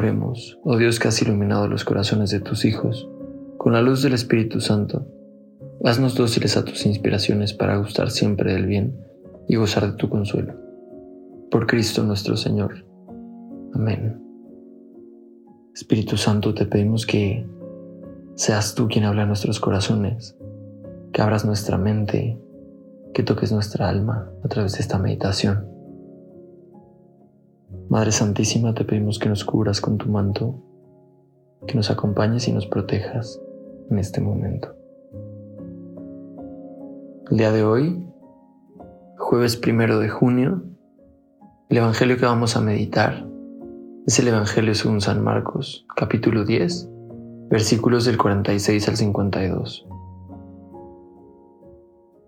Oremos, oh Dios que has iluminado los corazones de tus hijos, con la luz del Espíritu Santo, haznos dóciles a tus inspiraciones para gustar siempre del bien y gozar de tu consuelo. Por Cristo nuestro Señor. Amén. Espíritu Santo, te pedimos que seas tú quien habla a nuestros corazones, que abras nuestra mente, que toques nuestra alma a través de esta meditación. Madre Santísima, te pedimos que nos cubras con tu manto, que nos acompañes y nos protejas en este momento. El día de hoy, jueves primero de junio, el Evangelio que vamos a meditar es el Evangelio según San Marcos, capítulo 10, versículos del 46 al 52.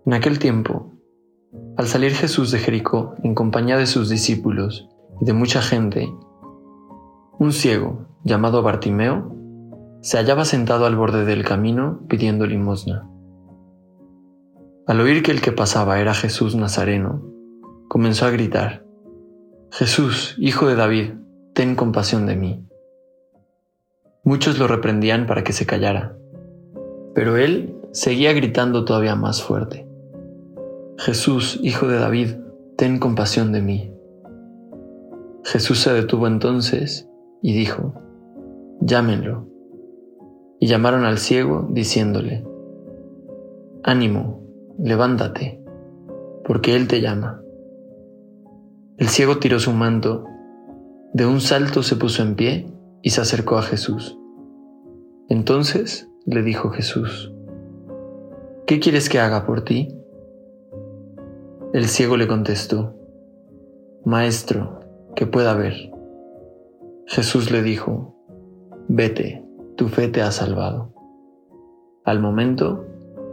En aquel tiempo, al salir Jesús de Jericó en compañía de sus discípulos y de mucha gente, un ciego llamado Bartimeo se hallaba sentado al borde del camino pidiendo limosna. Al oír que el que pasaba era Jesús Nazareno, comenzó a gritar, Jesús, hijo de David, ten compasión de mí. Muchos lo reprendían para que se callara, pero él seguía gritando todavía más fuerte, Jesús, hijo de David, ten compasión de mí. Jesús se detuvo entonces y dijo, Llámenlo. Y llamaron al ciego diciéndole, Ánimo, levántate, porque Él te llama. El ciego tiró su manto, de un salto se puso en pie y se acercó a Jesús. Entonces le dijo Jesús, ¿qué quieres que haga por ti? El ciego le contestó, Maestro, que pueda ver. Jesús le dijo, Vete, tu fe te ha salvado. Al momento,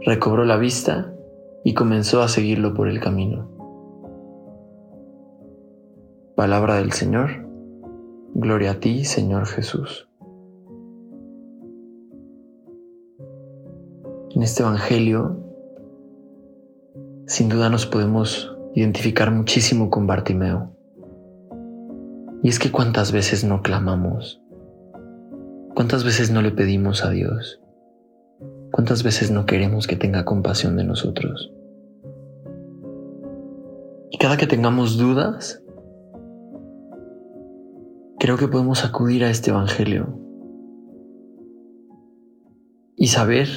recobró la vista y comenzó a seguirlo por el camino. Palabra del Señor. Gloria a ti, Señor Jesús. En este Evangelio, sin duda nos podemos identificar muchísimo con Bartimeo. Y es que cuántas veces no clamamos, cuántas veces no le pedimos a Dios, cuántas veces no queremos que tenga compasión de nosotros. Y cada que tengamos dudas, creo que podemos acudir a este Evangelio y saber,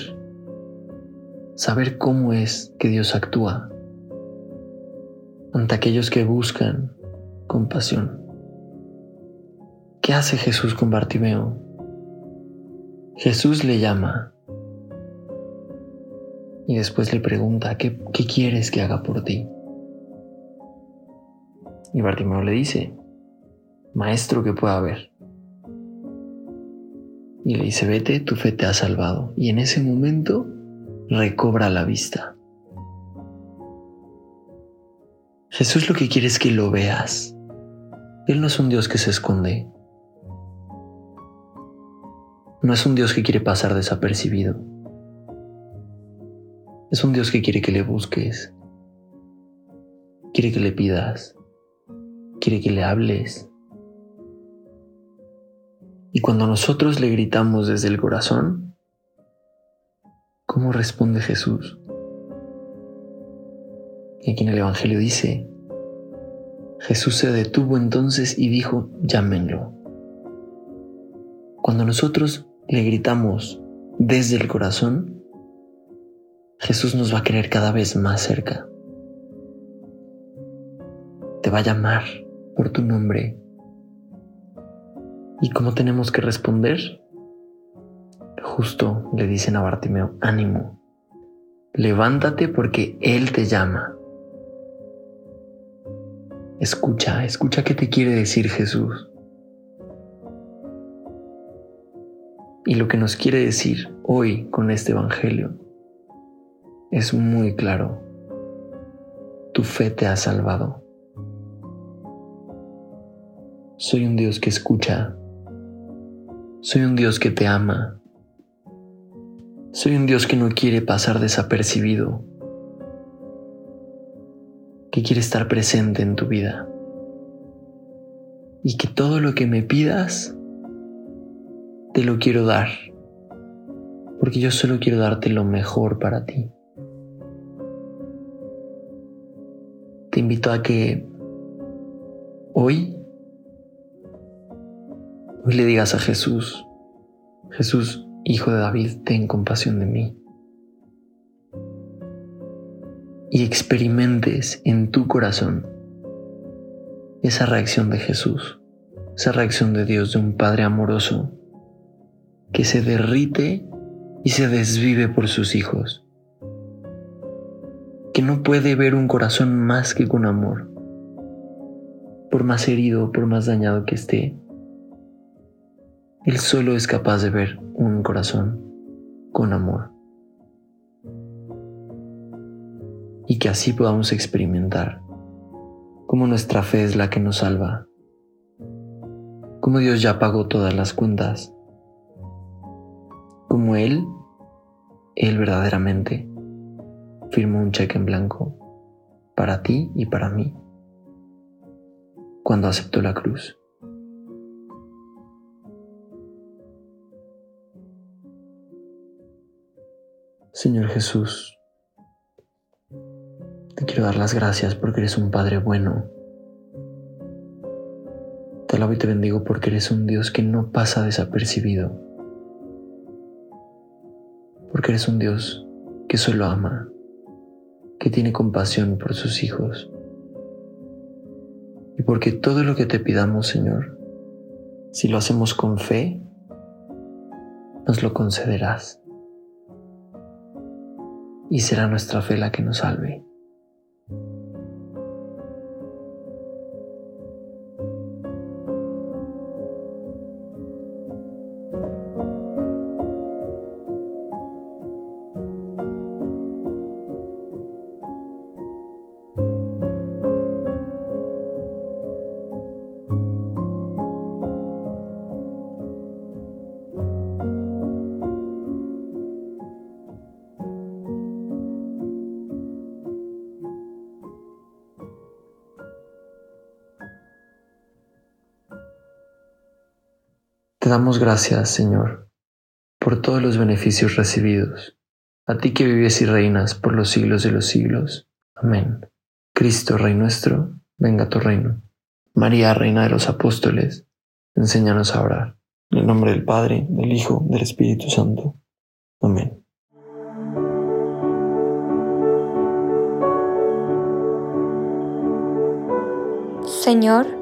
saber cómo es que Dios actúa ante aquellos que buscan compasión. ¿Qué hace Jesús con Bartimeo? Jesús le llama y después le pregunta, ¿qué, quieres que haga por ti? Y Bartimeo le dice, Maestro que pueda ver. Y le dice, vete, tu fe te ha salvado. Y en ese momento recobra la vista. Jesús lo que quiere es que lo veas. Él no es un Dios que se esconde. No es un Dios que quiere pasar desapercibido. Es un Dios que quiere que le busques. Quiere que le pidas. Quiere que le hables. Y cuando nosotros le gritamos desde el corazón, ¿cómo responde Jesús? Y aquí en el Evangelio dice, Jesús se detuvo entonces y dijo, llámenlo. Cuando nosotros le gritamos desde el corazón, Jesús nos va a querer cada vez más cerca. Te va a llamar por tu nombre. ¿Y cómo tenemos que responder? Justo le dicen a Bartimeo, ánimo, levántate porque Él te llama. Escucha, escucha qué te quiere decir Jesús. Y lo que nos quiere decir hoy con este Evangelio es muy claro. Tu fe te ha salvado. Soy un Dios que escucha. Soy un Dios que te ama. Soy un Dios que no quiere pasar desapercibido, que quiere estar presente en tu vida y que todo lo que me pidas, te lo quiero dar, porque yo solo quiero darte lo mejor para ti. Te invito a que hoy, le digas a Jesús, Jesús, Hijo de David, ten compasión de mí. Y experimentes en tu corazón esa reacción de Jesús, esa reacción de Dios, de un Padre amoroso, que se derrite y se desvive por sus hijos, que no puede ver un corazón más que con amor, por más herido, por más dañado que esté. Él solo es capaz de ver un corazón con amor. Y que así podamos experimentar cómo nuestra fe es la que nos salva, cómo Dios ya pagó todas las cuentas, como Él, Él verdaderamente firmó un cheque en blanco para ti y para mí cuando aceptó la cruz. Señor Jesús, te quiero dar las gracias porque eres un Padre bueno. Te alabo y te bendigo porque eres un Dios que no pasa desapercibido. Porque eres un Dios que solo ama, que tiene compasión por sus hijos. Y porque todo lo que te pidamos, Señor, si lo hacemos con fe, nos lo concederás. Y será nuestra fe la que nos salve. Damos gracias, Señor, por todos los beneficios recibidos, a ti que vives y reinas por los siglos de los siglos. Amén. Cristo, Rey nuestro, venga a tu reino. María, Reina de los Apóstoles, enséñanos a orar. En el nombre del Padre, del Hijo, del Espíritu Santo. Amén. Señor,